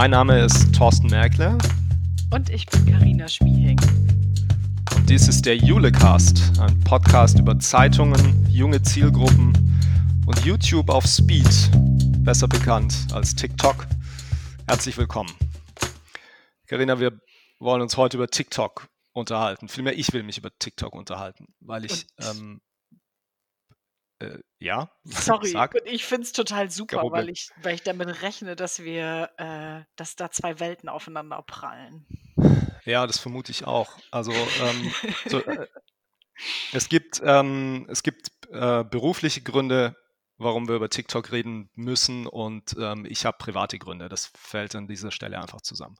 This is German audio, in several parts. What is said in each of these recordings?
Mein Name ist Thorsten Merkle. Und ich bin Karina Schmieheng. Und dies ist der Julecast, ein Podcast über Zeitungen, junge Zielgruppen und YouTube auf Speed, besser bekannt als TikTok. Herzlich willkommen. Karina, wir wollen uns heute über TikTok unterhalten. Vielmehr, ich will mich über TikTok unterhalten, weil ich ähm, äh, ja. Sorry, Sag. ich finde es total super, weil ich, weil ich damit rechne, dass wir, äh, dass da zwei Welten aufeinander prallen. Ja, das vermute ich auch. Also ähm, so, äh, es gibt, ähm, es gibt äh, berufliche Gründe, warum wir über TikTok reden müssen und ähm, ich habe private Gründe. Das fällt an dieser Stelle einfach zusammen.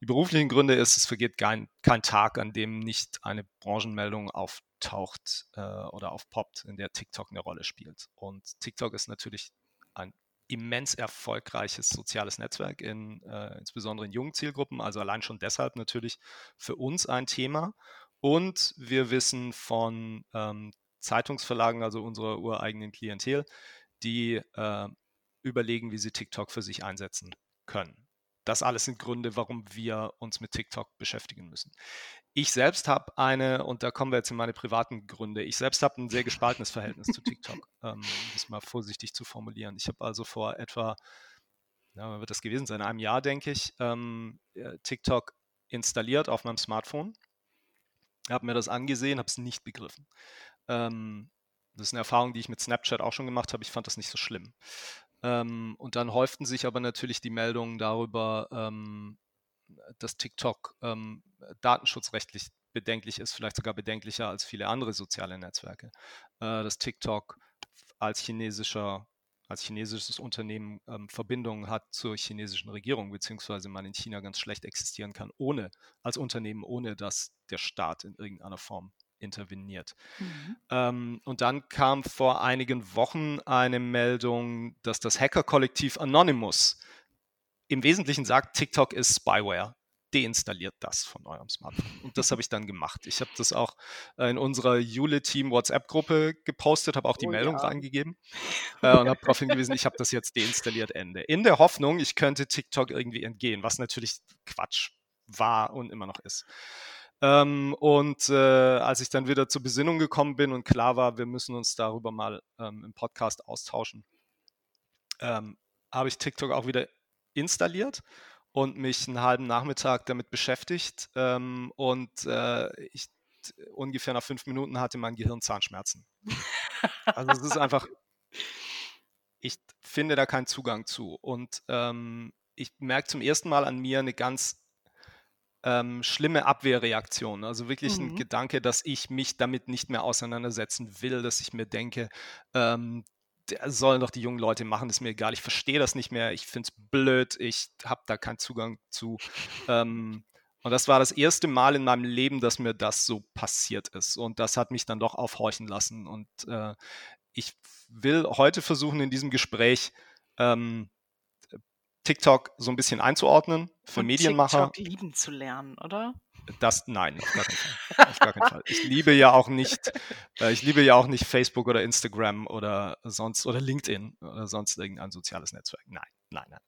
Die beruflichen Gründe ist, es vergeht kein, kein Tag, an dem nicht eine Branchenmeldung auftaucht äh, oder aufpoppt, in der TikTok eine Rolle spielt. Und TikTok ist natürlich ein immens erfolgreiches soziales Netzwerk, in, äh, insbesondere in jungen Zielgruppen, also allein schon deshalb natürlich für uns ein Thema. Und wir wissen von ähm, Zeitungsverlagen, also unserer ureigenen Klientel, die äh, überlegen, wie sie TikTok für sich einsetzen können. Das alles sind Gründe, warum wir uns mit TikTok beschäftigen müssen. Ich selbst habe eine, und da kommen wir jetzt in meine privaten Gründe, ich selbst habe ein sehr gespaltenes Verhältnis zu TikTok, ähm, um das mal vorsichtig zu formulieren. Ich habe also vor etwa, na, wird das gewesen sein, einem Jahr, denke ich, ähm, TikTok installiert auf meinem Smartphone, habe mir das angesehen, habe es nicht begriffen. Ähm, das ist eine Erfahrung, die ich mit Snapchat auch schon gemacht habe. Ich fand das nicht so schlimm. Ähm, und dann häuften sich aber natürlich die Meldungen darüber, ähm, dass TikTok ähm, datenschutzrechtlich bedenklich ist, vielleicht sogar bedenklicher als viele andere soziale Netzwerke. Äh, dass TikTok als chinesischer als chinesisches Unternehmen ähm, Verbindungen hat zur chinesischen Regierung, beziehungsweise man in China ganz schlecht existieren kann, ohne, als Unternehmen, ohne dass der Staat in irgendeiner Form interveniert. Mhm. Ähm, und dann kam vor einigen Wochen eine Meldung, dass das Hacker-Kollektiv Anonymous im Wesentlichen sagt, TikTok ist Spyware. Deinstalliert das von eurem Smartphone. Und das habe ich dann gemacht. Ich habe das auch äh, in unserer Jule-Team WhatsApp-Gruppe gepostet, habe auch die oh, Meldung ja. reingegeben äh, und habe darauf hingewiesen, ich habe das jetzt deinstalliert, Ende. In der Hoffnung, ich könnte TikTok irgendwie entgehen, was natürlich Quatsch war und immer noch ist. Ähm, und äh, als ich dann wieder zur Besinnung gekommen bin und klar war, wir müssen uns darüber mal ähm, im Podcast austauschen, ähm, habe ich TikTok auch wieder installiert und mich einen halben Nachmittag damit beschäftigt. Ähm, und äh, ich ungefähr nach fünf Minuten hatte mein Gehirn Zahnschmerzen. Also es ist einfach, ich finde da keinen Zugang zu. Und ähm, ich merke zum ersten Mal an mir eine ganz ähm, schlimme Abwehrreaktion. Also wirklich mhm. ein Gedanke, dass ich mich damit nicht mehr auseinandersetzen will, dass ich mir denke, ähm, sollen doch die jungen Leute machen, ist mir egal, ich verstehe das nicht mehr, ich finde es blöd, ich habe da keinen Zugang zu. Ähm, und das war das erste Mal in meinem Leben, dass mir das so passiert ist. Und das hat mich dann doch aufhorchen lassen. Und äh, ich will heute versuchen, in diesem Gespräch ähm, TikTok so ein bisschen einzuordnen für Und Medienmacher. TikTok lieben zu lernen, oder? Das nein, auf gar keinen Fall. auf gar keinen Fall. Ich liebe ja auch nicht, äh, ich liebe ja auch nicht Facebook oder Instagram oder sonst oder LinkedIn oder sonst irgendein soziales Netzwerk. Nein, nein, nein.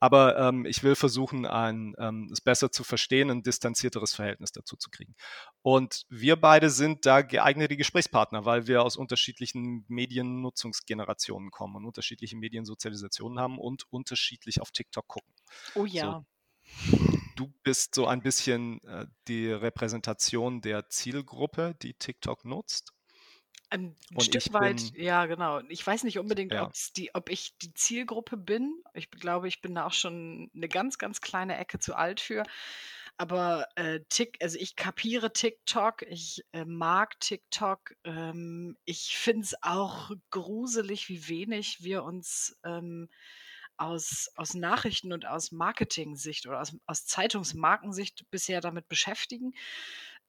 Aber ähm, ich will versuchen, ein, ähm, es besser zu verstehen, ein distanzierteres Verhältnis dazu zu kriegen. Und wir beide sind da geeignete Gesprächspartner, weil wir aus unterschiedlichen Mediennutzungsgenerationen kommen und unterschiedliche Mediensozialisationen haben und unterschiedlich auf TikTok gucken. Oh ja. So, du bist so ein bisschen äh, die Repräsentation der Zielgruppe, die TikTok nutzt. Ein Und Stück weit, bin ja, genau. Ich weiß nicht unbedingt, Ja. die ob ich die Zielgruppe bin. Ich glaube, ich bin da auch schon eine ganz, ganz kleine Ecke zu alt für. Aber, äh, Tik also, ich kapiere TikTok, ich, äh, mag TikTok. Ähm, ich finde es auch gruselig, wie wenig wir uns, ähm, aus aus Nachrichten und aus Marketing-Sicht oder aus aus Zeitungsmarkensicht bisher damit beschäftigen.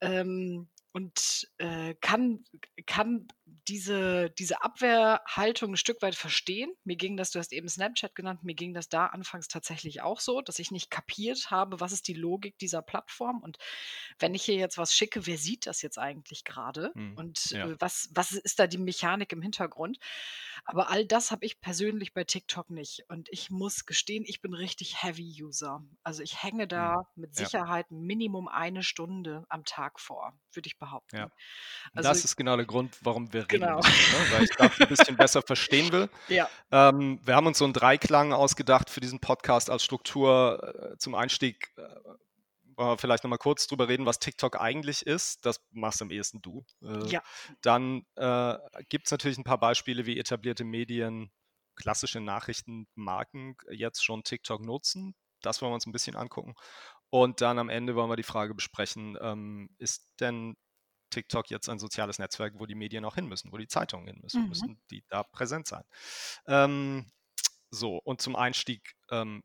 Ähm und äh, kann, kann diese, diese Abwehrhaltung ein Stück weit verstehen. Mir ging das, du hast eben Snapchat genannt, mir ging das da anfangs tatsächlich auch so, dass ich nicht kapiert habe, was ist die Logik dieser Plattform und wenn ich hier jetzt was schicke, wer sieht das jetzt eigentlich gerade hm, und ja. äh, was, was ist da die Mechanik im Hintergrund? Aber all das habe ich persönlich bei TikTok nicht und ich muss gestehen, ich bin richtig Heavy-User. Also ich hänge da hm. mit Sicherheit ja. Minimum eine Stunde am Tag vor, würde ich behaupten. Ja. Also, das ist genau der Grund, warum wir reden genau. müssen, ne? weil ich das ein bisschen besser verstehen will. Ja. Ähm, wir haben uns so einen Dreiklang ausgedacht für diesen Podcast als Struktur äh, zum Einstieg. Äh, wir vielleicht nochmal kurz drüber reden, was TikTok eigentlich ist. Das machst am ehesten du. Äh, ja. Dann äh, gibt es natürlich ein paar Beispiele, wie etablierte Medien, klassische Nachrichtenmarken jetzt schon TikTok nutzen. Das wollen wir uns ein bisschen angucken. Und dann am Ende wollen wir die Frage besprechen, ähm, ist denn TikTok jetzt ein soziales Netzwerk, wo die Medien auch hin müssen, wo die Zeitungen hin müssen, mhm. müssen die da präsent sein. Ähm, so, und zum Einstieg, ähm,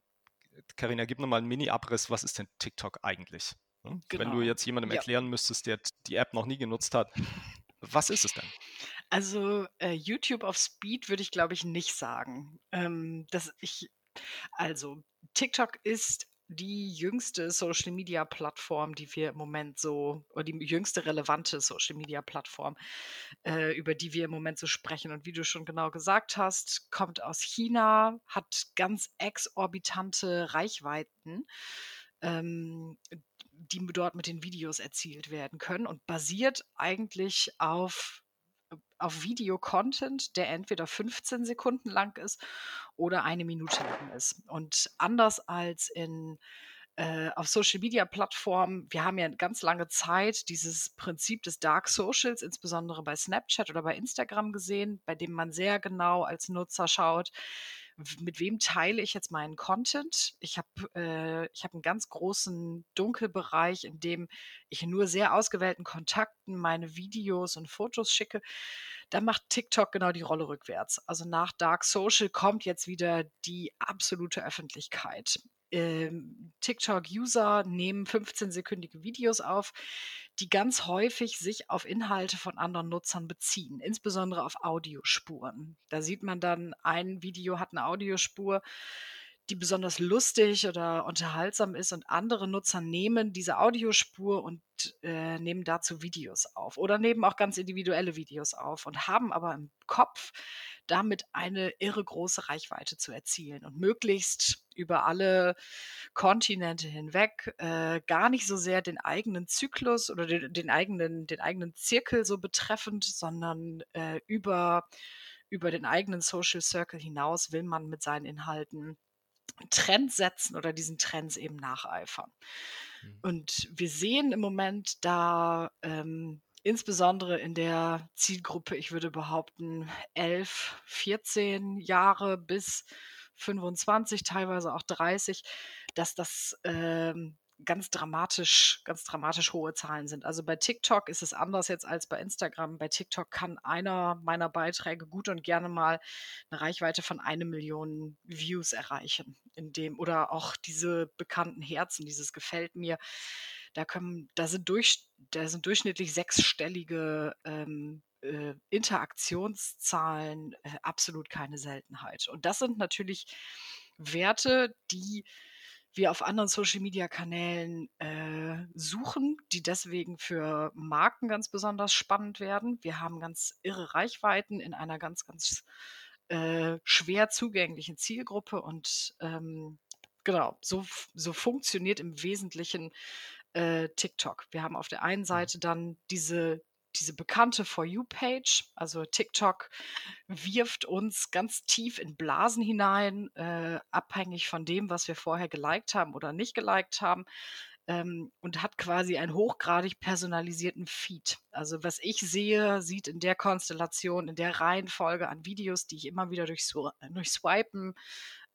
Carina, gib nochmal einen Mini-Abriss, was ist denn TikTok eigentlich? Genau. Wenn du genau. jetzt jemandem ja. erklären müsstest, der die App noch nie genutzt hat, was ist es denn? Also äh, YouTube auf Speed würde ich, glaube ich, nicht sagen. Ähm, dass ich, also TikTok ist die jüngste Social-Media-Plattform, die wir im Moment so oder die jüngste relevante Social-Media-Plattform, äh, über die wir im Moment so sprechen. Und wie du schon genau gesagt hast, kommt aus China, hat ganz exorbitante Reichweiten, ähm, die dort mit den Videos erzielt werden können und basiert eigentlich auf auf Video-Content, der entweder 15 Sekunden lang ist oder eine Minute lang ist. Und anders als in äh, auf Social Media Plattformen, wir haben ja ganz lange Zeit dieses Prinzip des Dark Socials, insbesondere bei Snapchat oder bei Instagram gesehen, bei dem man sehr genau als Nutzer schaut, mit wem teile ich jetzt meinen Content? Ich habe äh, hab einen ganz großen Dunkelbereich, in dem ich nur sehr ausgewählten Kontakten meine Videos und Fotos schicke. Da macht TikTok genau die Rolle rückwärts. Also nach Dark Social kommt jetzt wieder die absolute Öffentlichkeit. Ähm, TikTok-User nehmen 15-sekündige Videos auf, die ganz häufig sich auf Inhalte von anderen Nutzern beziehen, insbesondere auf Audiospuren. Da sieht man dann, ein Video hat eine Audiospur, die besonders lustig oder unterhaltsam ist und andere Nutzer nehmen diese Audiospur und äh, nehmen dazu Videos auf oder nehmen auch ganz individuelle Videos auf und haben aber im Kopf damit eine irre große Reichweite zu erzielen und möglichst über alle Kontinente hinweg äh, gar nicht so sehr den eigenen Zyklus oder den, den, eigenen, den eigenen Zirkel so betreffend, sondern äh, über, über den eigenen Social Circle hinaus will man mit seinen Inhalten Trends setzen oder diesen Trends eben nacheifern. Mhm. Und wir sehen im Moment da ähm, insbesondere in der Zielgruppe, ich würde behaupten, 11, 14 Jahre bis 25, teilweise auch 30, dass das ähm, ganz dramatisch, ganz dramatisch hohe Zahlen sind. Also bei TikTok ist es anders jetzt als bei Instagram. Bei TikTok kann einer meiner Beiträge gut und gerne mal eine Reichweite von eine Million Views erreichen. In dem, oder auch diese bekannten Herzen, dieses gefällt mir. Da können, da sind durch, da sind durchschnittlich sechsstellige ähm, äh, Interaktionszahlen äh, absolut keine Seltenheit. Und das sind natürlich Werte, die wir auf anderen Social-Media-Kanälen äh, suchen, die deswegen für Marken ganz besonders spannend werden. Wir haben ganz irre Reichweiten in einer ganz, ganz äh, schwer zugänglichen Zielgruppe und ähm, genau, so, so funktioniert im Wesentlichen äh, TikTok. Wir haben auf der einen mhm. Seite dann diese diese bekannte For You-Page, also TikTok, wirft uns ganz tief in Blasen hinein, äh, abhängig von dem, was wir vorher geliked haben oder nicht geliked haben. Ähm, und hat quasi einen hochgradig personalisierten Feed. Also was ich sehe, sieht in der Konstellation, in der Reihenfolge an Videos, die ich immer wieder durch, durch Swipen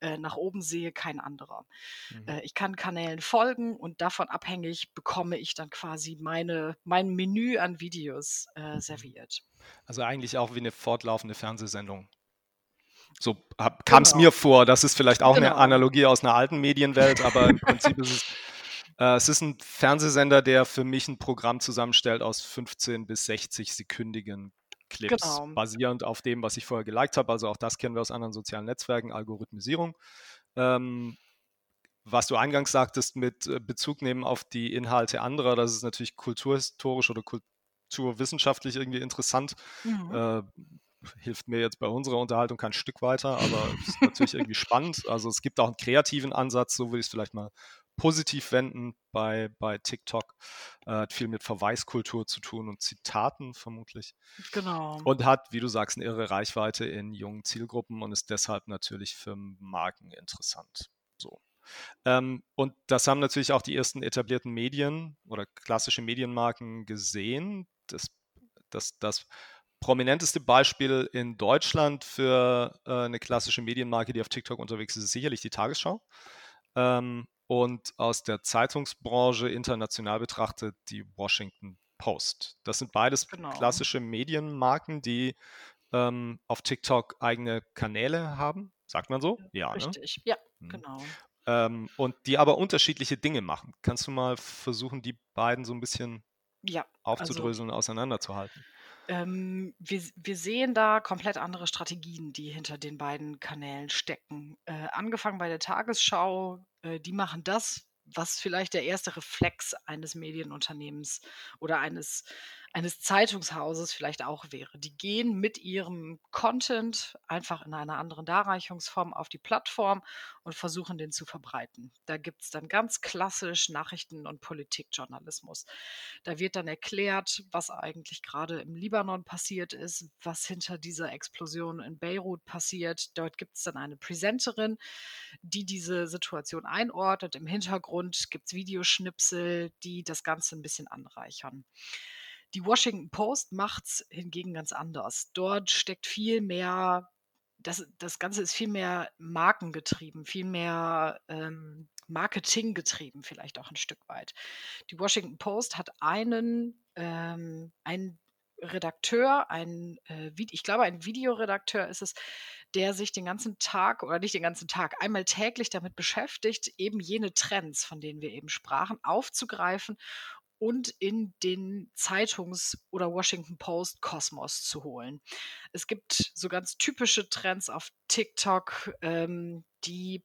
äh, nach oben sehe, kein anderer. Mhm. Äh, ich kann Kanälen folgen und davon abhängig bekomme ich dann quasi meine, mein Menü an Videos äh, mhm. serviert. Also eigentlich auch wie eine fortlaufende Fernsehsendung. So kam es genau. mir vor. Das ist vielleicht auch genau. eine Analogie aus einer alten Medienwelt, aber im Prinzip ist es äh, es ist ein Fernsehsender, der für mich ein Programm zusammenstellt aus 15 bis 60 sekündigen Clips, genau. basierend auf dem, was ich vorher geliked habe. Also auch das kennen wir aus anderen sozialen Netzwerken, Algorithmisierung. Ähm, was du eingangs sagtest mit äh, Bezug nehmen auf die Inhalte anderer, das ist natürlich kulturhistorisch oder kulturwissenschaftlich irgendwie interessant. Mhm. Äh, hilft mir jetzt bei unserer Unterhaltung kein Stück weiter, aber es ist natürlich irgendwie spannend. Also es gibt auch einen kreativen Ansatz, so würde ich es vielleicht mal positiv wenden bei, bei TikTok. Äh, hat viel mit Verweiskultur zu tun und Zitaten vermutlich. Genau. Und hat, wie du sagst, eine irre Reichweite in jungen Zielgruppen und ist deshalb natürlich für Marken interessant. So. Ähm, und das haben natürlich auch die ersten etablierten Medien oder klassische Medienmarken gesehen. Das, das, das prominenteste Beispiel in Deutschland für äh, eine klassische Medienmarke, die auf TikTok unterwegs ist, ist sicherlich die Tagesschau. Ähm, und aus der Zeitungsbranche international betrachtet die Washington Post. Das sind beides genau. klassische Medienmarken, die ähm, auf TikTok eigene Kanäle haben. Sagt man so? Ja. Ne? Richtig, ne? ja, hm. genau. Ähm, und die aber unterschiedliche Dinge machen. Kannst du mal versuchen, die beiden so ein bisschen ja, also aufzudröseln also, und auseinanderzuhalten? Ähm, wir, wir sehen da komplett andere Strategien, die hinter den beiden Kanälen stecken. Äh, angefangen bei der Tagesschau, äh, die machen das, was vielleicht der erste Reflex eines Medienunternehmens oder eines eines Zeitungshauses vielleicht auch wäre. Die gehen mit ihrem Content einfach in einer anderen Darreichungsform auf die Plattform und versuchen den zu verbreiten. Da gibt es dann ganz klassisch Nachrichten- und Politikjournalismus. Da wird dann erklärt, was eigentlich gerade im Libanon passiert ist, was hinter dieser Explosion in Beirut passiert. Dort gibt es dann eine Präsenterin, die diese Situation einordnet. Im Hintergrund gibt es Videoschnipsel, die das Ganze ein bisschen anreichern. Die Washington Post macht es hingegen ganz anders. Dort steckt viel mehr, das, das Ganze ist viel mehr markengetrieben, viel mehr ähm, Marketinggetrieben, vielleicht auch ein Stück weit. Die Washington Post hat einen, ähm, einen Redakteur, ein, äh, ich glaube, ein Videoredakteur ist es, der sich den ganzen Tag oder nicht den ganzen Tag, einmal täglich damit beschäftigt, eben jene Trends, von denen wir eben sprachen, aufzugreifen und in den Zeitungs- oder Washington Post-Kosmos zu holen. Es gibt so ganz typische Trends auf TikTok, ähm, die,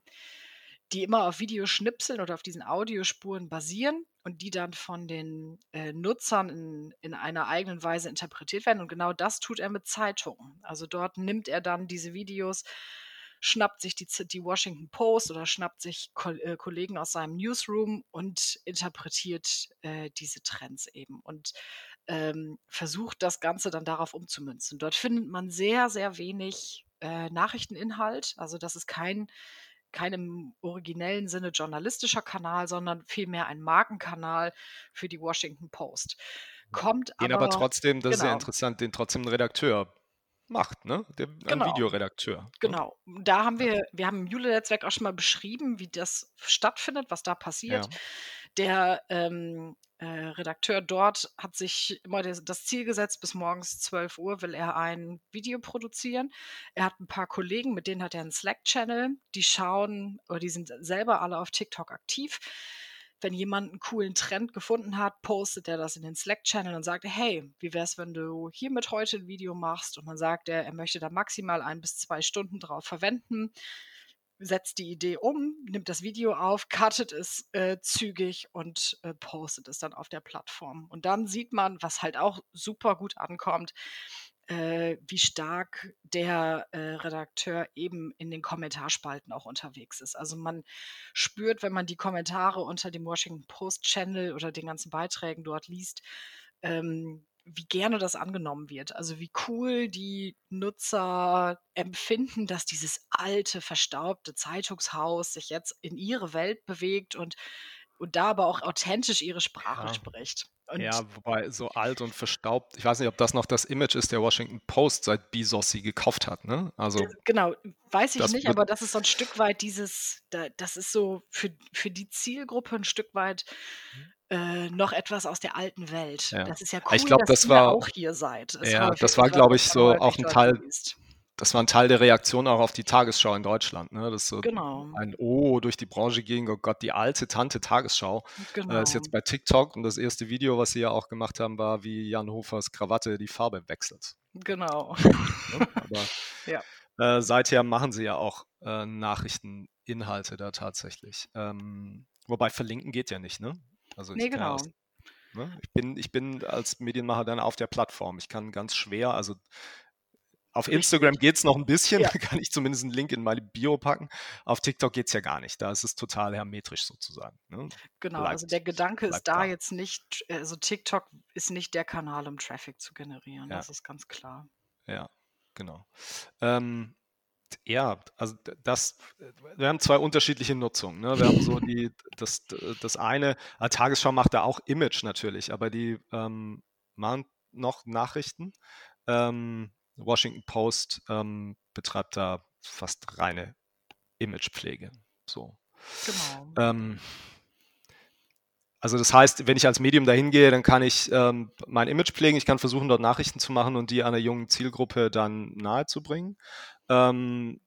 die immer auf Videoschnipseln oder auf diesen Audiospuren basieren und die dann von den äh, Nutzern in, in einer eigenen Weise interpretiert werden. Und genau das tut er mit Zeitungen. Also dort nimmt er dann diese Videos schnappt sich die, die Washington Post oder schnappt sich Ko äh, Kollegen aus seinem Newsroom und interpretiert äh, diese Trends eben und ähm, versucht das Ganze dann darauf umzumünzen. Dort findet man sehr, sehr wenig äh, Nachrichteninhalt. Also das ist kein kein im originellen Sinne journalistischer Kanal, sondern vielmehr ein Markenkanal für die Washington Post. Kommt den aber, aber trotzdem, das genau. ist ja interessant, den trotzdem ein Redakteur macht, ne? Der, genau. Videoredakteur. Ne? Genau. Da haben wir, wir haben im Jule-Netzwerk auch schon mal beschrieben, wie das stattfindet, was da passiert. Ja. Der ähm, äh, Redakteur dort hat sich immer das, das, Ziel gesetzt, bis morgens 12 Uhr will er ein Video produzieren. Er hat ein paar Kollegen, mit denen hat er einen Slack-Channel, die schauen, oder die sind selber alle auf TikTok aktiv wenn jemand einen coolen Trend gefunden hat, postet er das in den Slack-Channel und sagt, hey, wie wäre es, wenn du hiermit heute ein Video machst? Und dann sagt er, er möchte da maximal ein bis zwei Stunden drauf verwenden, setzt die Idee um, nimmt das Video auf, cuttet es äh, zügig und äh, postet es dann auf der Plattform. Und dann sieht man, was halt auch super gut ankommt, äh, wie stark der äh, Redakteur eben in den Kommentarspalten auch unterwegs ist. Also man spürt, wenn man die Kommentare unter dem Washington Post Channel oder den ganzen Beiträgen dort liest, ähm, wie gerne das angenommen wird. Also wie cool die Nutzer empfinden, dass dieses alte, verstaubte Zeitungshaus sich jetzt in ihre Welt bewegt und, und da aber auch authentisch ihre Sprache ja. spricht. Und ja, wobei so alt und verstaubt, ich weiß nicht, ob das noch das Image ist der Washington Post, seit Bezos sie gekauft hat, ne? Also genau, weiß ich nicht, aber das ist so ein Stück weit dieses, das ist so für, für die Zielgruppe ein Stück weit äh, noch etwas aus der alten Welt. Ja. Das ist ja cool, ich glaub, dass das ihr war, auch hier seid. Es ja, das war, glaube ich, so auch ein Teil, liest das war ein Teil der Reaktion auch auf die Tagesschau in Deutschland. Ne? Das so genau. ein Oh durch die Branche ging, oh Gott, die alte Tante Tagesschau genau. äh, ist jetzt genau. bei TikTok und das erste Video, was sie ja auch gemacht haben, war, wie Jan Hofers Krawatte die Farbe wechselt. Genau. Ne? Aber Ja. äh, seither machen sie ja auch äh, Nachrichteninhalte da tatsächlich. Ähm, wobei verlinken geht ja nicht, ne? Also Ne, ja genau. ne? Ich bin, ich bin als Medienmacher dann auf der Plattform. Ich kann ganz schwer, also auf. Instagram geht es noch ein bisschen, Ja. da kann ich zumindest einen Link in meine Bio packen. Auf TikTok geht es ja gar nicht. Da ist es total hermetisch sozusagen. Ne? Genau, also Bleibt- der Gedanke ist da da. jetzt nicht, also TikTok ist nicht der Kanal, um Traffic zu generieren. Ja. Das ist ganz klar. Ja, genau. Ähm, ja, also das, wir haben zwei unterschiedliche Nutzungen. Ne? Wir haben so die, das, das eine, äh, Tagesschau macht da auch Image natürlich, aber die ähm, machen noch Nachrichten. Ähm, Washington Post ähm, betreibt da fast reine Imagepflege. So. Genau. Ähm, also das heißt, wenn ich als Medium dahin gehe, dann kann ich ähm, mein Image pflegen, ich kann versuchen, dort Nachrichten zu machen und die einer jungen Zielgruppe dann nahezubringen. Ähm,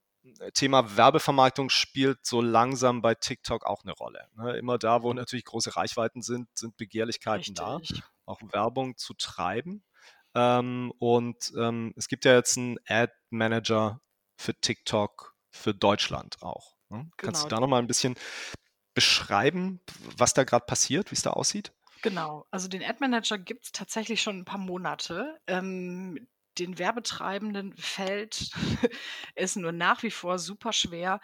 Thema Werbevermarktung spielt so langsam bei TikTok auch eine Rolle. Ne? Immer da, wo natürlich große Reichweiten sind, sind Begehrlichkeiten da, Richtig. auch Werbung zu treiben. Ähm, und ähm, es gibt ja jetzt einen Ad Manager für TikTok für Deutschland auch. Ne? Kannst du Genau. da nochmal ein bisschen beschreiben, was da gerade passiert, wie es da aussieht? Genau, also den Ad Manager gibt es tatsächlich schon ein paar Monate. Ähm, den Werbetreibenden fällt es nur nach wie vor super schwer,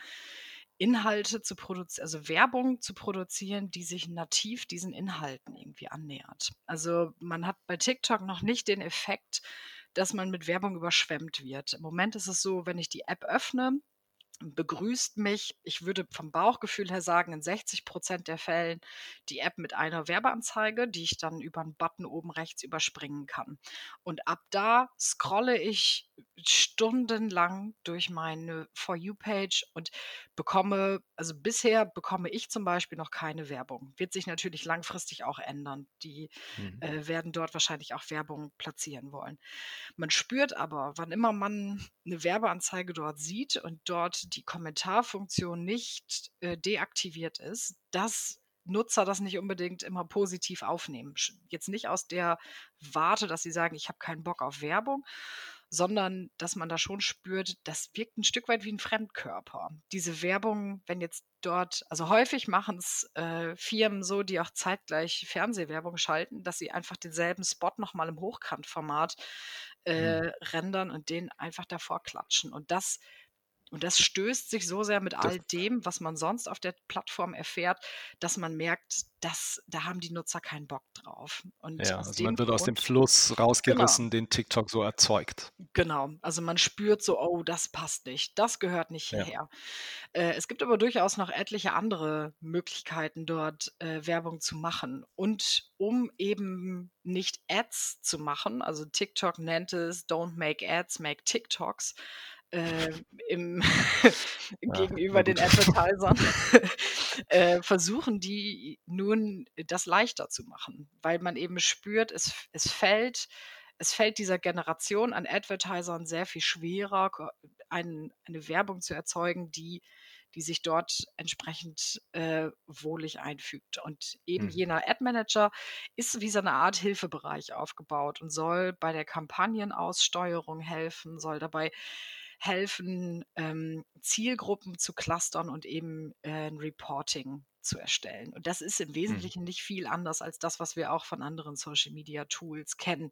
Inhalte zu produzieren, also Werbung zu produzieren, die sich nativ diesen Inhalten irgendwie annähert. Also man hat bei TikTok noch nicht den Effekt, dass man mit Werbung überschwemmt wird. Im Moment ist es so, wenn ich die App öffne, begrüßt mich, ich würde vom Bauchgefühl her sagen, in 60 Prozent der Fällen die App mit einer Werbeanzeige, die ich dann über einen Button oben rechts überspringen kann. Und ab da scrolle ich stundenlang durch meine For You-Page und bekomme, also bisher bekomme ich zum Beispiel noch keine Werbung. Wird sich natürlich langfristig auch ändern. Die Mhm. äh, werden dort wahrscheinlich auch Werbung platzieren wollen. Man spürt aber, wann immer man eine Werbeanzeige dort sieht und dort die Kommentarfunktion nicht äh, deaktiviert ist, dass Nutzer das nicht unbedingt immer positiv aufnehmen. Jetzt nicht aus der Warte, dass sie sagen, ich habe keinen Bock auf Werbung, sondern dass man da schon spürt, das wirkt ein Stück weit wie ein Fremdkörper. Diese Werbung, wenn jetzt dort, also häufig machen es äh, Firmen so, die auch zeitgleich Fernsehwerbung schalten, dass sie einfach denselben Spot nochmal im Hochkantformat äh, rendern und den einfach davor klatschen. Und das, und das stößt sich so sehr mit all dem, was man sonst auf der Plattform erfährt, dass man merkt, dass da haben die Nutzer keinen Bock drauf. Und Ja, also man wird aus dem Grund- Fluss rausgerissen, den TikTok so erzeugt. Genau, also man spürt so, oh, das passt nicht, das gehört nicht Ja. hierher. Äh, es gibt aber durchaus noch etliche andere Möglichkeiten, dort äh, Werbung zu machen. Und um eben nicht Ads zu machen, also TikTok nennt es Don't make Ads, make TikToks, äh, im, gegenüber den. Advertisern, äh, versuchen die nun das leichter zu machen, weil man eben spürt, es, es fällt es fällt dieser Generation an Advertisern sehr viel schwerer, ein, eine Werbung zu erzeugen, die, die sich dort entsprechend äh, wohlig einfügt. Und eben Mhm. jener Ad-Manager ist wie so eine Art Hilfebereich aufgebaut und soll bei der Kampagnenaussteuerung helfen, soll dabei helfen, ähm, Zielgruppen zu clustern und eben äh, ein Reporting zu erstellen. Und das ist im Wesentlichen nicht viel anders als das, was wir auch von anderen Social-Media-Tools kennen,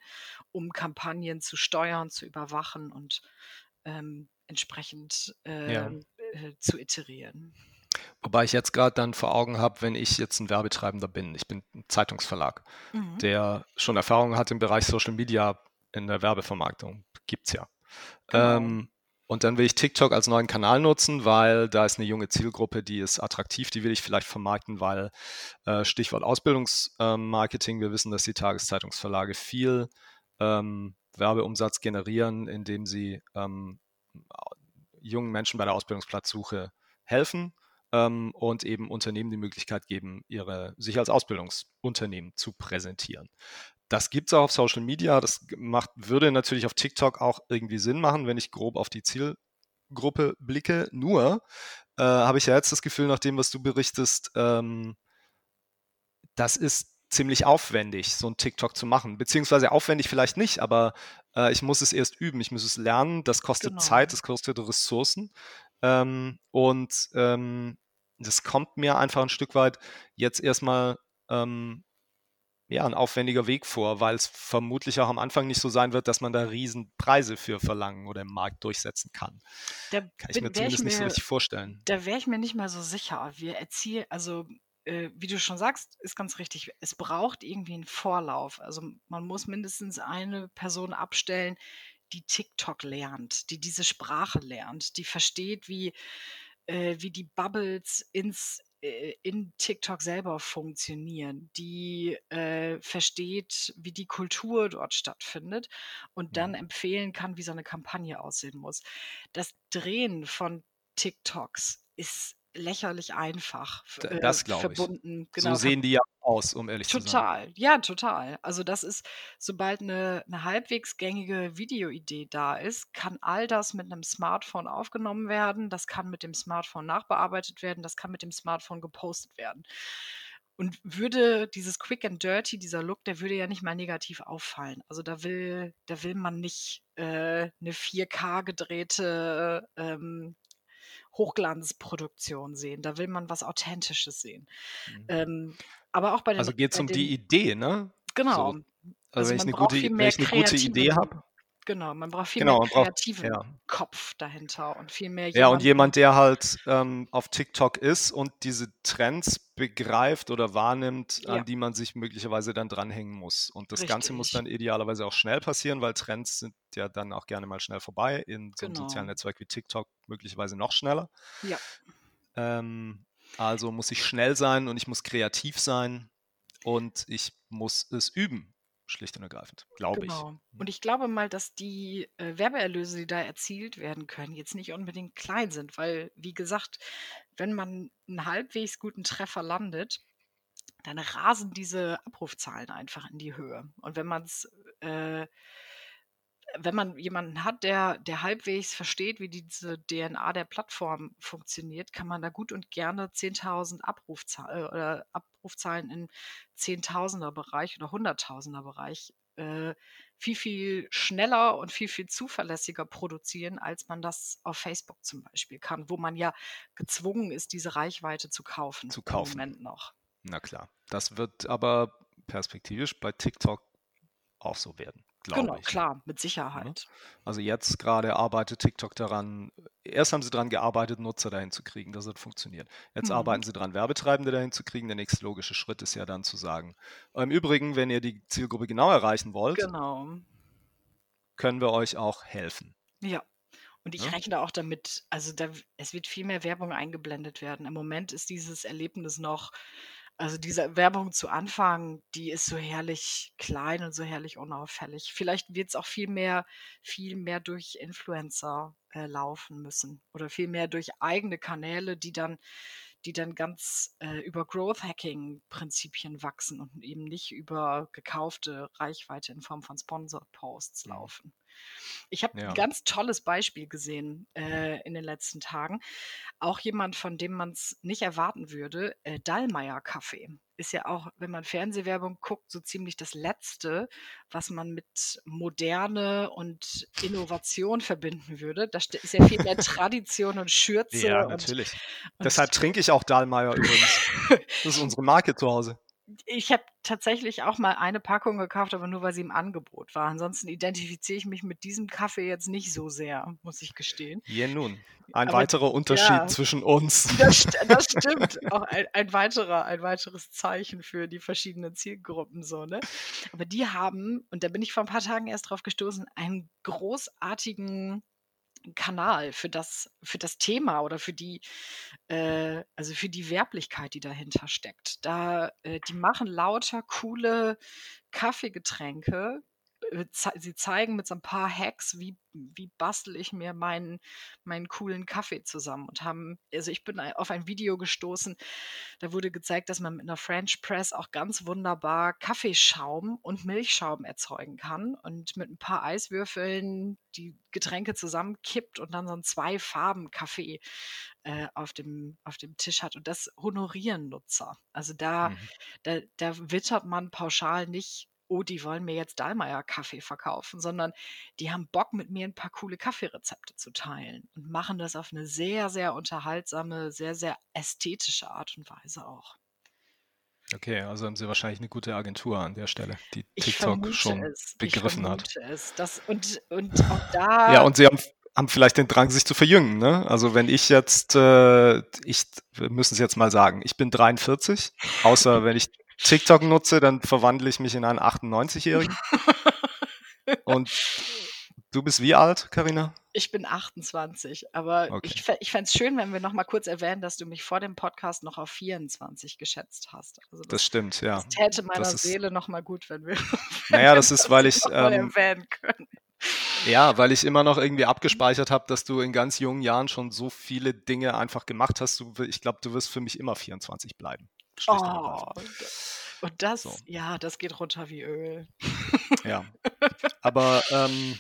um Kampagnen zu steuern, zu überwachen und ähm, entsprechend Ja. ähm, äh, zu iterieren. Wobei ich jetzt gerade dann vor Augen habe, wenn ich jetzt ein Werbetreibender bin, ich bin ein Zeitungsverlag, Mhm. der schon Erfahrung hat im Bereich Social Media in der Werbevermarktung. Gibt's ja. Genau. Ähm, und dann will ich TikTok als neuen Kanal nutzen, weil da ist eine junge Zielgruppe, die ist attraktiv, die will ich vielleicht vermarkten, weil äh, Stichwort Ausbildungsmarketing, wir wissen, dass die Tageszeitungsverlage viel ähm, Werbeumsatz generieren, indem sie ähm, jungen Menschen bei der Ausbildungsplatzsuche helfen ähm, und eben Unternehmen die Möglichkeit geben, ihre, sich als Ausbildungsunternehmen zu präsentieren. Das gibt es auch auf Social Media. Das macht, würde natürlich auf TikTok auch irgendwie Sinn machen, wenn ich grob auf die Zielgruppe blicke. Nur äh, habe ich ja jetzt das Gefühl, nach dem, was du berichtest, ähm, das ist ziemlich aufwendig, so ein TikTok zu machen. Beziehungsweise aufwendig vielleicht nicht, aber Äh, ich muss es erst üben, ich muss es lernen. Das kostet genau. Zeit, das kostet Ressourcen. Ähm, und ähm, das kommt mir einfach ein Stück weit jetzt erstmal ähm, ja, ein aufwendiger Weg vor, weil es vermutlich auch am Anfang nicht so sein wird, dass man da Riesenpreise für verlangen oder im Markt durchsetzen kann. Da kann ich mir zumindest ich mir, nicht so richtig vorstellen. Da wäre ich mir nicht mal so sicher. Wir erzielen, also äh, wie du schon sagst, ist ganz richtig. Es braucht irgendwie einen Vorlauf. Also man muss mindestens eine Person abstellen, die TikTok lernt, die diese Sprache lernt, die versteht, wie, äh, wie die Bubbles ins, in TikTok selber funktionieren, die äh, versteht, wie die Kultur dort stattfindet und dann mhm. empfehlen kann, wie so eine Kampagne aussehen muss. Das Drehen von TikToks ist lächerlich einfach äh, das glaube ich. verbunden. Genau, so sehen die ja aus, um ehrlich total. zu sein. Total, ja, total. Also das ist, sobald eine, eine halbwegs gängige Videoidee da ist, kann all das mit einem Smartphone aufgenommen werden, das kann mit dem Smartphone nachbearbeitet werden, das kann mit dem Smartphone gepostet werden. Und würde dieses Quick and Dirty, dieser Look, der würde ja nicht mal negativ auffallen. Also da will, da will man nicht äh, eine 4K gedrehte ähm, Hochglanzproduktion sehen. Da will man was Authentisches sehen. Mhm. Ähm, aber auch bei den. Also geht es um die Idee, ne? Genau. So, also, also, wenn ich eine gute, wenn ich eine gute Idee habe, Genau, man braucht viel genau, mehr kreativen braucht, ja. Kopf dahinter und viel mehr Ja, und jemand, der halt ähm, auf TikTok ist und diese Trends begreift oder wahrnimmt, ja. an die man sich möglicherweise dann dranhängen muss. Und das Richtig. Ganze muss dann idealerweise auch schnell passieren, weil Trends sind ja dann auch gerne mal schnell vorbei. In so einem genau. sozialen Netzwerk wie TikTok möglicherweise noch schneller. Ja. Ähm, also muss ich schnell sein und ich muss kreativ sein und ich muss es üben schlicht und ergreifend, glaube genau. ich. Und ich glaube mal, dass die äh, Werbeerlöse, die da erzielt werden können, jetzt nicht unbedingt klein sind, weil, wie gesagt, wenn man einen halbwegs guten Treffer landet, dann rasen diese Abrufzahlen einfach in die Höhe. Und wenn man es äh, wenn man jemanden hat, der, der halbwegs versteht, wie diese DNA der Plattform funktioniert, kann man da gut und gerne 10.000 Abrufzahlen, äh, Abrufzahlen in 10.000er Bereich oder 100.000er Bereich äh, viel, viel schneller und viel, viel zuverlässiger produzieren, als man das auf Facebook zum Beispiel kann, wo man ja gezwungen ist, diese Reichweite zu kaufen. Zu kaufen. Im Moment noch. Na klar. Das wird aber perspektivisch bei TikTok auch so werden glaube Genau, ich. klar, mit Sicherheit. Also jetzt gerade arbeitet TikTok daran, erst haben sie daran gearbeitet, Nutzer dahin zu kriegen, dass es funktioniert. Jetzt Mhm. arbeiten sie daran, Werbetreibende dahin zu kriegen. Der nächste logische Schritt ist ja dann zu sagen, im Übrigen, wenn ihr die Zielgruppe genau erreichen wollt, Genau. können wir euch auch helfen. Ja. Und ich Ja? rechne auch damit, also da, es wird viel mehr Werbung eingeblendet werden. Im Moment ist dieses Erlebnis noch also diese Werbung zu Anfang, die ist so herrlich klein und so herrlich unauffällig. Vielleicht wird es auch viel mehr, viel mehr durch Influencer äh, laufen müssen oder viel mehr durch eigene Kanäle, die dann, die dann ganz äh, über Growth Hacking Prinzipien wachsen und eben nicht über gekaufte Reichweite in Form von Sponsored Posts mhm. laufen. Ich habe ja. ein ganz tolles Beispiel gesehen äh, in den letzten Tagen. Auch jemand, von dem man es nicht erwarten würde, äh, Dallmayr Kaffee. Ist ja auch, wenn man Fernsehwerbung guckt, so ziemlich das Letzte, was man mit Moderne und Innovation verbinden würde. Da ist ja viel mehr Tradition und Schürze. Ja, natürlich. Und, Deshalb trinke ich auch Dallmayr übrigens. das ist unsere Marke zu Hause ich habe tatsächlich auch mal eine Packung gekauft, aber nur weil sie im Angebot war. Ansonsten identifiziere ich mich mit diesem Kaffee jetzt nicht so sehr, muss ich gestehen. Ja, nun. Ein aber, weiterer Unterschied ja, zwischen uns. Das, das stimmt. auch ein, ein, weiterer, ein weiteres Zeichen für die verschiedenen Zielgruppen so, ne? Aber die haben, und da bin ich vor ein paar Tagen erst drauf gestoßen, einen großartigen Kanal für das, für das Thema oder für die, äh, also für die Werblichkeit, die dahinter steckt. Da, äh, die machen lauter coole Kaffeegetränke, äh, sie zeigen mit so ein paar Hacks, wie, wie bastel ich mir meinen, meinen coolen Kaffee zusammen und haben, also ich bin auf ein Video gestoßen, da wurde gezeigt, dass man mit einer French Press auch ganz wunderbar Kaffeeschaum und Milchschaum erzeugen kann und mit ein paar Eiswürfeln die Getränke zusammenkippt und dann so ein zwei Farben Kaffee äh, auf, dem, auf dem Tisch hat und das honorieren Nutzer. Also da, mhm. da, da wittert man pauschal nicht oh, die wollen mir jetzt Dallmayr Kaffee verkaufen, sondern die haben Bock, mit mir ein paar coole Kaffeerezepte zu teilen und machen das auf eine sehr, sehr unterhaltsame, sehr, sehr ästhetische Art und Weise auch. Okay, also haben Sie wahrscheinlich eine gute Agentur an der Stelle, die ich TikTok schon es. begriffen hat. Es. Das, und, und auch da. Ja, und Sie haben, haben vielleicht den Drang, sich zu verjüngen. Ne? Also wenn ich jetzt, äh, ich, wir müssen es jetzt mal sagen, ich bin 43, außer wenn ich TikTok nutze, dann verwandle ich mich in einen 98-Jährigen. und du bist wie alt, Karina? Ich bin 28, aber okay. ich, ich fände es schön, wenn wir noch mal kurz erwähnen, dass du mich vor dem Podcast noch auf 24 geschätzt hast. Also das, das, stimmt, ja. Das täte meiner das Seele noch mal gut, wenn wir, naja, das ist, weil ich ähm, erwähnen können. Ja, weil ich immer noch irgendwie abgespeichert habe, dass du in ganz jungen Jahren schon so viele Dinge einfach gemacht hast. Du, ich glaube, du wirst für mich immer 24 bleiben. Oh, und das, so. ja, das geht runter wie Öl. Ja. Aber ähm,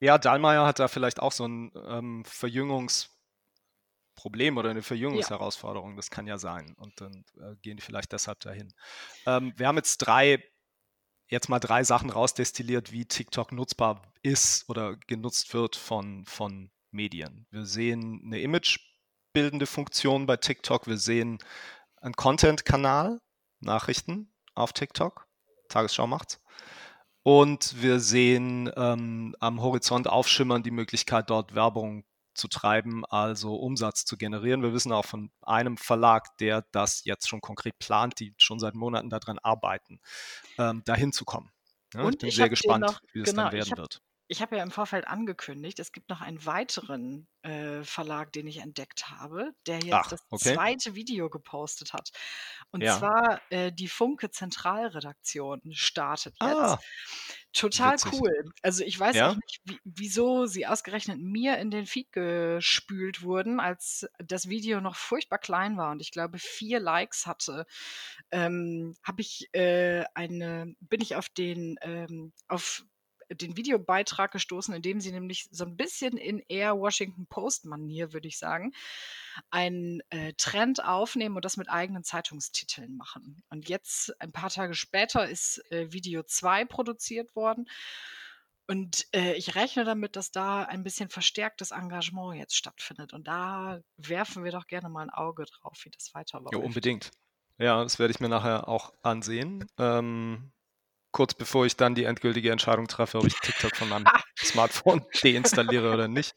ja, Dahlmeier hat da vielleicht auch so ein ähm, Verjüngungsproblem oder eine Verjüngungsherausforderung. Ja. Das kann ja sein. Und dann äh, gehen die vielleicht deshalb dahin. Ähm, wir haben jetzt drei, jetzt mal drei Sachen rausdestilliert, wie TikTok nutzbar ist oder genutzt wird von, von Medien. Wir sehen eine imagebildende Funktion bei TikTok. Wir sehen einen Content-Kanal, Nachrichten auf TikTok. Tagesschau macht's. Und wir sehen ähm, am Horizont aufschimmern die Möglichkeit, dort Werbung zu treiben, also Umsatz zu generieren. Wir wissen auch von einem Verlag, der das jetzt schon konkret plant, die schon seit Monaten daran arbeiten, ähm, dahin zu kommen. Ja, Und ich bin ich sehr gespannt, noch, wie es genau, dann werden hab, wird. Ich habe ja im Vorfeld angekündigt, es gibt noch einen weiteren äh, Verlag, den ich entdeckt habe, der jetzt Ach, das okay. zweite Video gepostet hat. Und ja. zwar äh, die Funke Zentralredaktion startet jetzt. Ah, Total witzig. cool. Also ich weiß ja? auch nicht, wie, wieso sie ausgerechnet mir in den Feed gespült wurden, als das Video noch furchtbar klein war und ich glaube vier Likes hatte. Ähm, habe ich äh, eine, bin ich auf den ähm, auf den Videobeitrag gestoßen, in dem sie nämlich so ein bisschen in eher Washington Post-Manier, würde ich sagen, einen äh, Trend aufnehmen und das mit eigenen Zeitungstiteln machen. Und jetzt, ein paar Tage später, ist äh, Video 2 produziert worden. Und äh, ich rechne damit, dass da ein bisschen verstärktes Engagement jetzt stattfindet. Und da werfen wir doch gerne mal ein Auge drauf, wie das weiterläuft. Ja, unbedingt. Ja, das werde ich mir nachher auch ansehen. Ähm, kurz bevor ich dann die endgültige Entscheidung treffe, ob ich TikTok von meinem Smartphone deinstalliere oder nicht.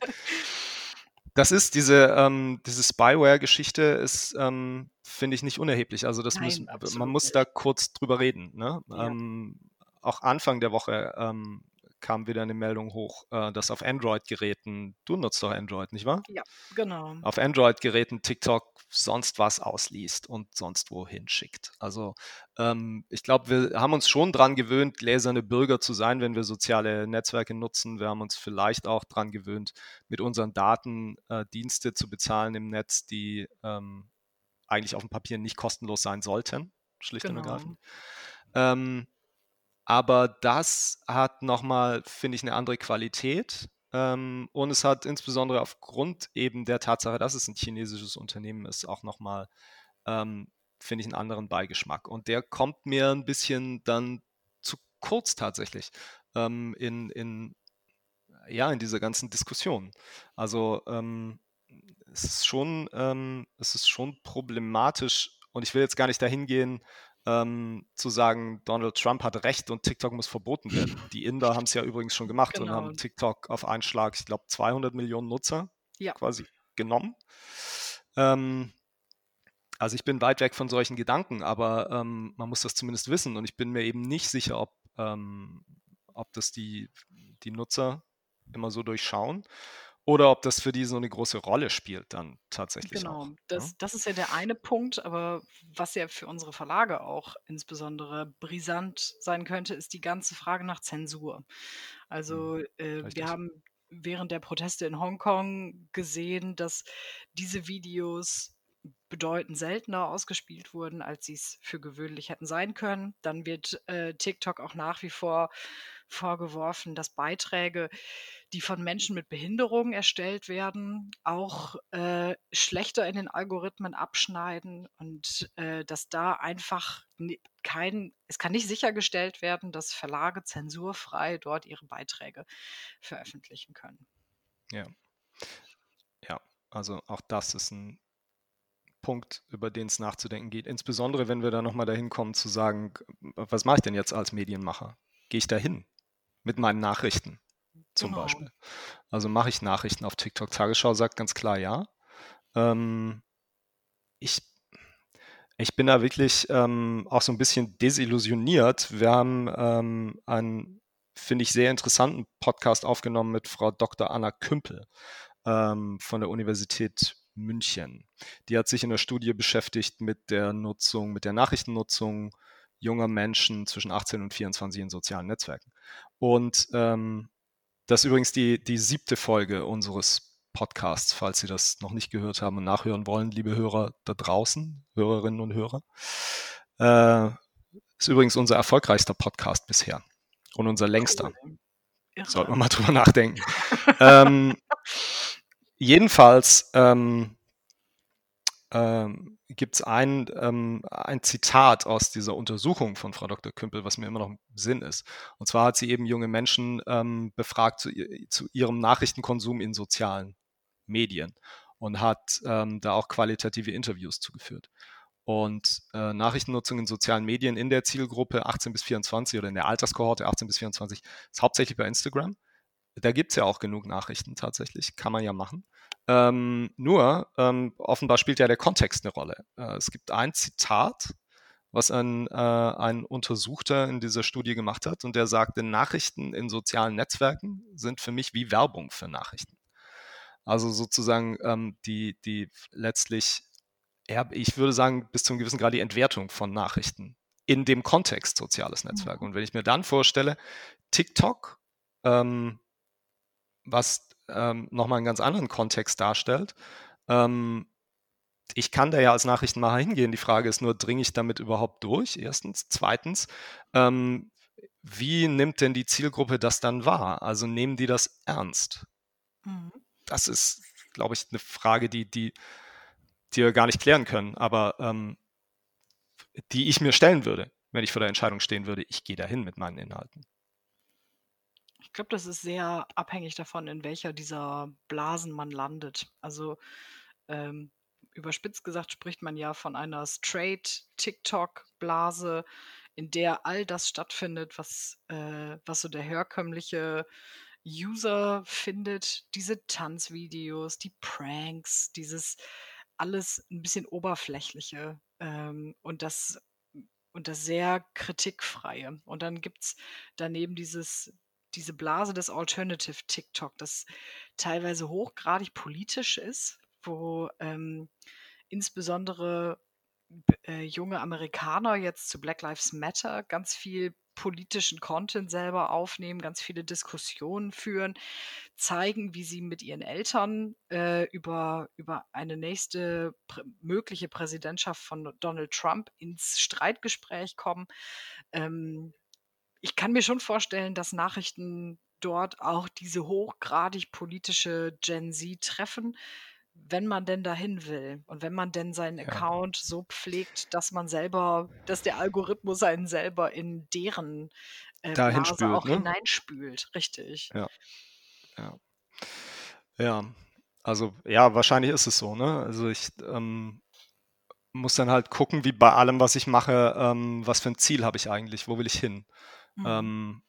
Das ist diese, ähm, diese Spyware-Geschichte ist, ähm, finde ich, nicht unerheblich. Also das Nein, muss, man muss da kurz drüber reden. Ne? Ja. Ähm, auch Anfang der Woche ähm, kam wieder eine Meldung hoch, äh, dass auf Android-Geräten, du nutzt doch Android, nicht wahr? Ja, genau. Auf Android-Geräten TikTok sonst was ausliest und sonst wohin schickt. Also ähm, ich glaube, wir haben uns schon dran gewöhnt, gläserne Bürger zu sein, wenn wir soziale Netzwerke nutzen. Wir haben uns vielleicht auch dran gewöhnt, mit unseren Daten äh, Dienste zu bezahlen im Netz, die ähm, eigentlich auf dem Papier nicht kostenlos sein sollten, schlicht genau. und ergreifend. Ähm, aber das hat nochmal, finde ich, eine andere Qualität. Ähm, und es hat insbesondere aufgrund eben der Tatsache, dass es ein chinesisches Unternehmen ist, auch nochmal, ähm, finde ich, einen anderen Beigeschmack. Und der kommt mir ein bisschen dann zu kurz tatsächlich ähm, in, in, ja, in dieser ganzen Diskussion. Also es ist schon, es ist schon problematisch und ich will jetzt gar nicht dahin gehen, ähm, zu sagen, Donald Trump hat recht und TikTok muss verboten werden. Die Inder haben es ja übrigens schon gemacht genau. und haben TikTok auf einen Schlag, ich glaube, 200 Millionen Nutzer ja. quasi genommen. Ähm, also ich bin weit weg von solchen Gedanken, aber ähm, man muss das zumindest wissen und ich bin mir eben nicht sicher, ob, ähm, ob das die, die Nutzer immer so durchschauen oder ob das für die so eine große Rolle spielt dann tatsächlich Genau, auch. Ne? das, das ist ja der eine Punkt, aber was ja für unsere Verlage auch insbesondere brisant sein könnte, ist die ganze Frage nach Zensur. Mhm, Also äh, wir haben während der Proteste in Hongkong gesehen, dass diese Videos bedeutend seltener ausgespielt wurden, als sie es für gewöhnlich hätten sein können. Dann wird äh, TikTok auch nach wie vor vorgeworfen, dass Beiträge, die von Menschen mit Behinderung erstellt werden, auch äh, schlechter in den Algorithmen abschneiden und äh, dass da einfach kein, es kann nicht sichergestellt werden, dass Verlage zensurfrei dort ihre Beiträge veröffentlichen können. Ja. Ja, also auch das ist ein Punkt, über den es nachzudenken geht. Insbesondere, wenn wir da nochmal dahin kommen zu sagen, was mache ich denn jetzt als Medienmacher? Gehe ich da hin mit meinen Nachrichten zum genau. Beispiel? Also mache ich Nachrichten auf TikTok. Tagesschau sagt ganz klar ja. Ähm, ich, ich bin da wirklich ähm, auch so ein bisschen desillusioniert. Wir haben ähm, einen, finde ich, sehr interessanten Podcast aufgenommen mit Frau Dr. Anna Kümpel ähm, von der Universität München. Die hat sich in der Studie beschäftigt mit der Nutzung, mit der Nachrichtennutzung junger Menschen zwischen 18 und 24 in sozialen Netzwerken. Und ähm, das ist übrigens die, die siebte Folge unseres Podcasts, falls Sie das noch nicht gehört haben und nachhören wollen, liebe Hörer da draußen, Hörerinnen und Hörer. Äh, ist übrigens unser erfolgreichster Podcast bisher und unser längster. Sollten wir mal drüber nachdenken. ähm, Jedenfalls ähm, ähm, gibt es ein, ähm, ein Zitat aus dieser Untersuchung von Frau Dr. Kümpel, was mir immer noch im Sinn ist. Und zwar hat sie eben junge Menschen ähm, befragt zu, zu, ihrem Nachrichtenkonsum in sozialen Medien und hat ähm, da auch qualitative Interviews zugeführt. Und äh, Nachrichtennutzung in sozialen Medien in der Zielgruppe 18 bis 24 oder in der Alterskohorte 18 bis 24 ist hauptsächlich bei Instagram. Da gibt es ja auch genug Nachrichten tatsächlich, kann man ja machen. Ähm, nur, ähm, offenbar spielt ja der Kontext eine Rolle. Äh, es gibt ein Zitat, was ein, äh, ein Untersuchter in dieser Studie gemacht hat, und der sagte, Nachrichten in sozialen Netzwerken sind für mich wie Werbung für Nachrichten. Also sozusagen ähm, die, die letztlich, ich würde sagen, bis zu einem gewissen Grad die Entwertung von Nachrichten in dem Kontext soziales Netzwerk. Mhm. Und wenn ich mir dann vorstelle, TikTok ähm, was ähm, nochmal einen ganz anderen Kontext darstellt. Ähm, ich kann da ja als Nachrichtenmacher hingehen. Die Frage ist nur, dringe ich damit überhaupt durch? Erstens. Zweitens, ähm, wie nimmt denn die Zielgruppe das dann wahr? Also nehmen die das ernst? Mhm. Das ist, glaube ich, eine Frage, die, die, die wir gar nicht klären können, aber ähm, die ich mir stellen würde, wenn ich vor der Entscheidung stehen würde, ich gehe dahin mit meinen Inhalten. Ich glaube, das ist sehr abhängig davon, in welcher dieser Blasen man landet. Also ähm, überspitzt gesagt spricht man ja von einer straight TikTok-Blase, in der all das stattfindet, was, äh, was so der herkömmliche User findet. Diese Tanzvideos, die Pranks, dieses alles ein bisschen oberflächliche ähm, und das und das sehr kritikfreie. Und dann gibt es daneben dieses diese Blase des Alternative TikTok, das teilweise hochgradig politisch ist, wo ähm, insbesondere äh, junge Amerikaner jetzt zu Black Lives Matter ganz viel politischen Content selber aufnehmen, ganz viele Diskussionen führen, zeigen, wie sie mit ihren Eltern äh, über, über eine nächste prä mögliche Präsidentschaft von Donald Trump ins Streitgespräch kommen. Ähm, ich kann mir schon vorstellen, dass Nachrichten dort auch diese hochgradig politische Gen Z treffen, wenn man denn dahin will und wenn man denn seinen Ja. Account so pflegt, dass man selber dass der Algorithmus einen selber in deren, äh, Dahin Blase auch ne? hineinspült, richtig. Ja. Ja. Ja. Also, ja, wahrscheinlich ist es so, ne? Also, ich, ähm, muss dann halt gucken, wie bei allem, was ich mache, ähm, was für ein Ziel habe ich eigentlich? Wo will ich hin? Mhm. Ähm,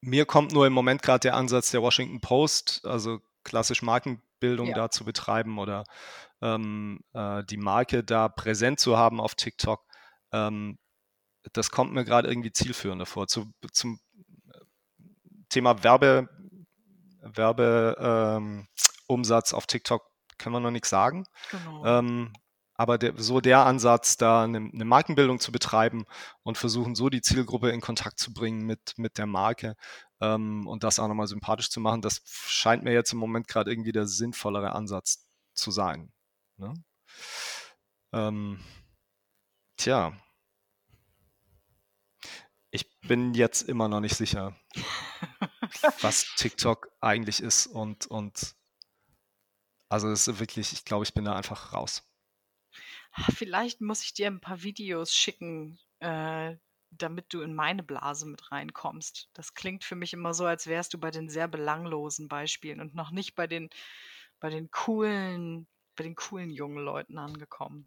mir kommt nur im Moment gerade der Ansatz der Washington Post, also klassisch Markenbildung ja. da zu betreiben oder ähm, äh, die Marke da präsent zu haben auf TikTok. Ähm, das kommt mir gerade irgendwie zielführender vor. Zu, zum Thema Werbe, Werbeumsatz ähm, auf TikTok können wir noch nichts sagen. Genau. Ähm, aber der, so der Ansatz, da eine, eine, Markenbildung zu betreiben und versuchen, so die Zielgruppe in Kontakt zu bringen mit, mit der Marke ähm, und das auch nochmal sympathisch zu machen, das scheint mir jetzt im Moment gerade irgendwie der sinnvollere Ansatz zu sein. Ne? Ähm, tja. Ich bin jetzt immer noch nicht sicher. was TikTok eigentlich ist und, und also es ist wirklich, ich glaube, ich bin da einfach raus. Vielleicht muss ich dir ein paar Videos schicken, äh, damit du in meine Blase mit reinkommst. Das klingt für mich immer so, als wärst du bei den sehr belanglosen Beispielen und noch nicht bei den, bei den coolen, bei den coolen jungen Leuten angekommen.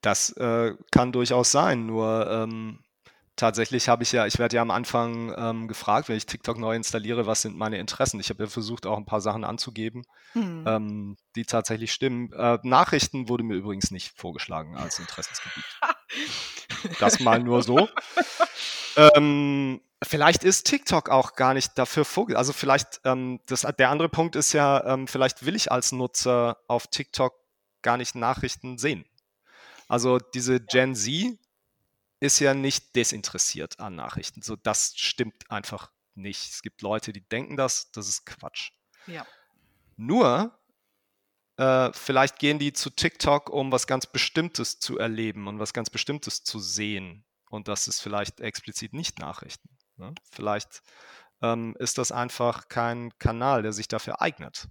Das äh, kann durchaus sein, nur ähm, tatsächlich habe ich ja, ich werde ja am Anfang ähm, gefragt, wenn ich TikTok neu installiere, was sind meine Interessen? Ich habe ja versucht, auch ein paar Sachen anzugeben, hm. ähm, die tatsächlich stimmen. Äh, Nachrichten wurde mir übrigens nicht vorgeschlagen als Interessensgebiet. das mal nur so. ähm, vielleicht ist TikTok auch gar nicht dafür vorgesehen. Also vielleicht, ähm, das, der andere Punkt ist ja, ähm, vielleicht will ich als Nutzer auf TikTok gar nicht Nachrichten sehen. Also diese Gen Z, ist ja nicht desinteressiert an Nachrichten. So, das stimmt einfach nicht. Es gibt Leute, die denken das, das ist Quatsch. Ja. Nur, äh, vielleicht gehen die zu TikTok, um was ganz Bestimmtes zu erleben und was ganz Bestimmtes zu sehen. Und das ist vielleicht explizit nicht Nachrichten. Ne? Vielleicht ähm, ist das einfach kein Kanal, der sich dafür eignet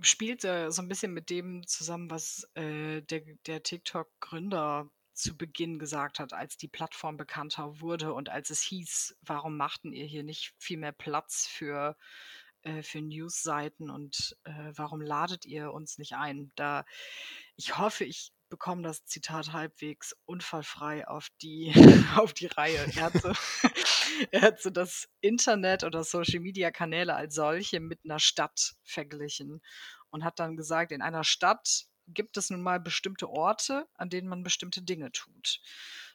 spielt äh, so ein bisschen mit dem zusammen, was äh, der, der TikTok-Gründer zu Beginn gesagt hat, als die Plattform bekannter wurde und als es hieß, warum machten ihr hier nicht viel mehr Platz für, äh, für News-Seiten und äh, warum ladet ihr uns nicht ein? Da ich hoffe, ich bekomme das Zitat halbwegs unfallfrei auf die, auf die Reihe. Er hat, so, er hat so das Internet oder Social-Media-Kanäle als solche mit einer Stadt verglichen und hat dann gesagt, in einer Stadt gibt es nun mal bestimmte Orte, an denen man bestimmte Dinge tut.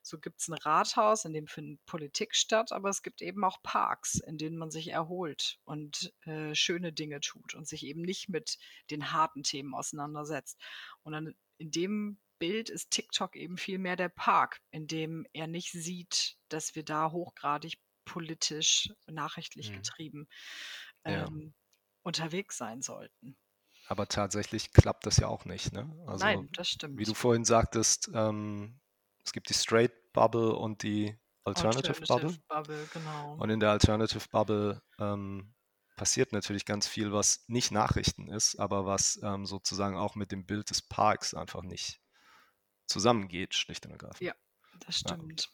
So gibt es ein Rathaus, in dem findet Politik statt, aber es gibt eben auch Parks, in denen man sich erholt und äh, schöne Dinge tut und sich eben nicht mit den harten Themen auseinandersetzt. Und dann in dem Bild ist TikTok eben viel mehr der Park, in dem er nicht sieht, dass wir da hochgradig politisch, nachrichtlich mhm. getrieben ähm, ja. unterwegs sein sollten. Aber tatsächlich klappt das ja auch nicht. Ne? Also, Nein, das stimmt. Wie du vorhin sagtest, ähm, es gibt die Straight Bubble und die Alternative, Alternative Bubble. Bubble genau. Und in der Alternative Bubble ähm, passiert natürlich ganz viel, was nicht Nachrichten ist, aber was ähm, sozusagen auch mit dem Bild des Parks einfach nicht zusammengeht, schlicht und ergreifend. Ja, das stimmt.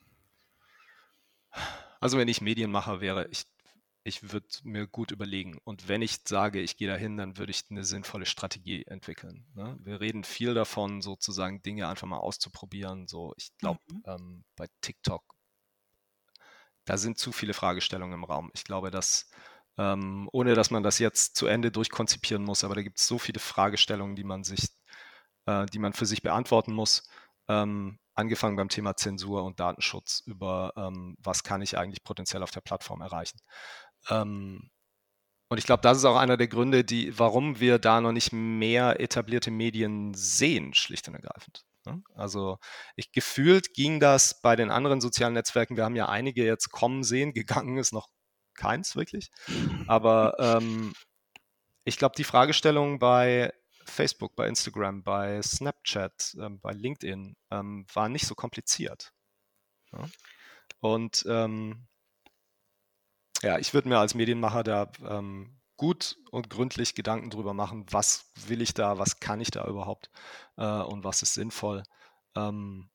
Ja. Also wenn ich Medienmacher wäre, ich, ich würde mir gut überlegen. Und wenn ich sage, ich gehe dahin, dann würde ich eine sinnvolle Strategie entwickeln. Ne? Wir reden viel davon, sozusagen Dinge einfach mal auszuprobieren. So, ich glaube, mhm. ähm, bei TikTok, da sind zu viele Fragestellungen im Raum. Ich glaube, dass ähm, ohne dass man das jetzt zu Ende durchkonzipieren muss, aber da gibt es so viele Fragestellungen, die man sich, äh, die man für sich beantworten muss ähm, angefangen beim Thema Zensur und Datenschutz über, ähm, was kann ich eigentlich potenziell auf der Plattform erreichen. Ähm, und ich glaube, das ist auch einer der Gründe, die, warum wir da noch nicht mehr etablierte Medien sehen, schlicht und ergreifend. Ne? Also ich gefühlt ging das bei den anderen sozialen Netzwerken, wir haben ja einige jetzt kommen sehen, gegangen ist noch keins wirklich. Aber ähm, ich glaube, die Fragestellung bei Facebook, bei Instagram, bei Snapchat, ähm, bei LinkedIn ähm, war nicht so kompliziert. Ja? Und ähm, ja, ich würde mir als Medienmacher da ähm, gut und gründlich Gedanken drüber machen, was will ich da, was kann ich da überhaupt äh, und was ist sinnvoll. Ähm,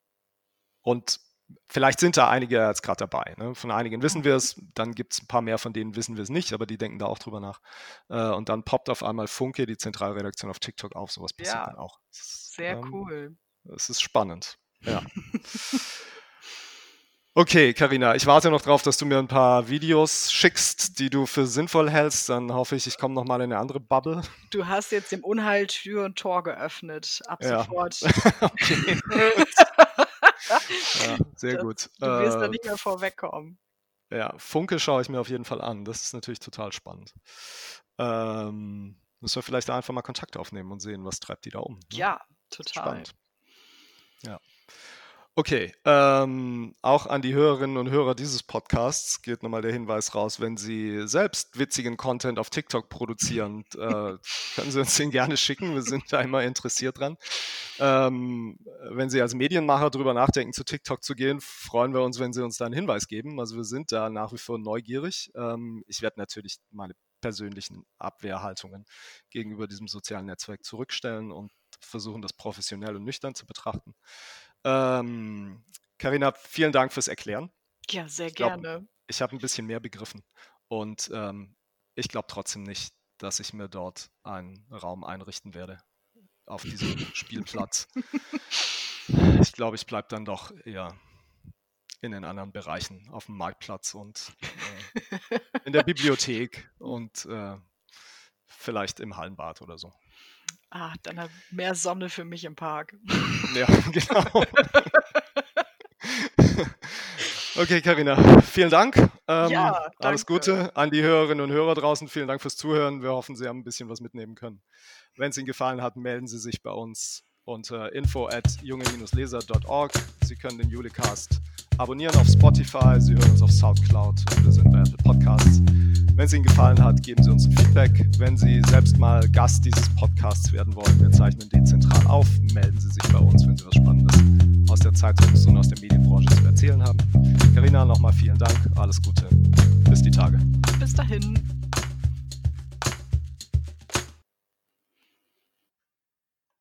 und Vielleicht sind da einige jetzt gerade dabei. Ne? Von einigen wissen wir es, dann gibt es ein paar mehr, von denen wissen wir es nicht, aber die denken da auch drüber nach. Äh, und dann poppt auf einmal Funke, die Zentralredaktion auf TikTok auf. Sowas passiert ja, dann auch. Ist, sehr ähm, cool. Es ist spannend. Ja. Okay, Karina, ich warte noch drauf, dass du mir ein paar Videos schickst, die du für sinnvoll hältst. Dann hoffe ich, ich komme noch mal in eine andere Bubble. Du hast jetzt dem Unheil Tür und Tor geöffnet. Ab ja. sofort. okay. ja, sehr das, gut. Du wirst äh, da nicht mehr vorwegkommen. Ja, Funke schaue ich mir auf jeden Fall an. Das ist natürlich total spannend. Ähm, müssen wir vielleicht einfach mal Kontakt aufnehmen und sehen, was treibt die da um. Ne? Ja, total. Spannend. Ja. Okay, ähm, auch an die Hörerinnen und Hörer dieses Podcasts geht nochmal der Hinweis raus, wenn Sie selbst witzigen Content auf TikTok produzieren, äh, können Sie uns den gerne schicken, wir sind da immer interessiert dran. Ähm, wenn Sie als Medienmacher darüber nachdenken, zu TikTok zu gehen, freuen wir uns, wenn Sie uns da einen Hinweis geben. Also wir sind da nach wie vor neugierig. Ähm, ich werde natürlich meine persönlichen Abwehrhaltungen gegenüber diesem sozialen Netzwerk zurückstellen und versuchen, das professionell und nüchtern zu betrachten. Ähm, Carina, vielen Dank fürs Erklären. Ja, sehr ich glaub, gerne. Ich habe ein bisschen mehr begriffen und ähm, ich glaube trotzdem nicht, dass ich mir dort einen Raum einrichten werde auf diesem Spielplatz. Ich glaube, ich bleibe dann doch eher in den anderen Bereichen, auf dem Marktplatz und äh, in der Bibliothek und äh, vielleicht im Hallenbad oder so. Ah, dann mehr Sonne für mich im Park. Ja, genau. Okay, Karina, vielen Dank. Ähm, ja, alles Gute an die Hörerinnen und Hörer draußen. Vielen Dank fürs Zuhören. Wir hoffen, Sie haben ein bisschen was mitnehmen können. Wenn es Ihnen gefallen hat, melden Sie sich bei uns unter info at junge-leser.org. Sie können den Julicast abonnieren auf Spotify, Sie hören uns auf Soundcloud und wir sind bei Apple Podcasts. Wenn es Ihnen gefallen hat, geben Sie uns ein Feedback. Wenn Sie selbst mal Gast dieses Podcasts werden wollen, wir zeichnen dezentral auf, melden Sie sich bei uns, wenn Sie was Spannendes aus der Zeitungs- und aus der Medienbranche zu erzählen haben. Karina, nochmal vielen Dank, alles Gute, bis die Tage. Bis dahin.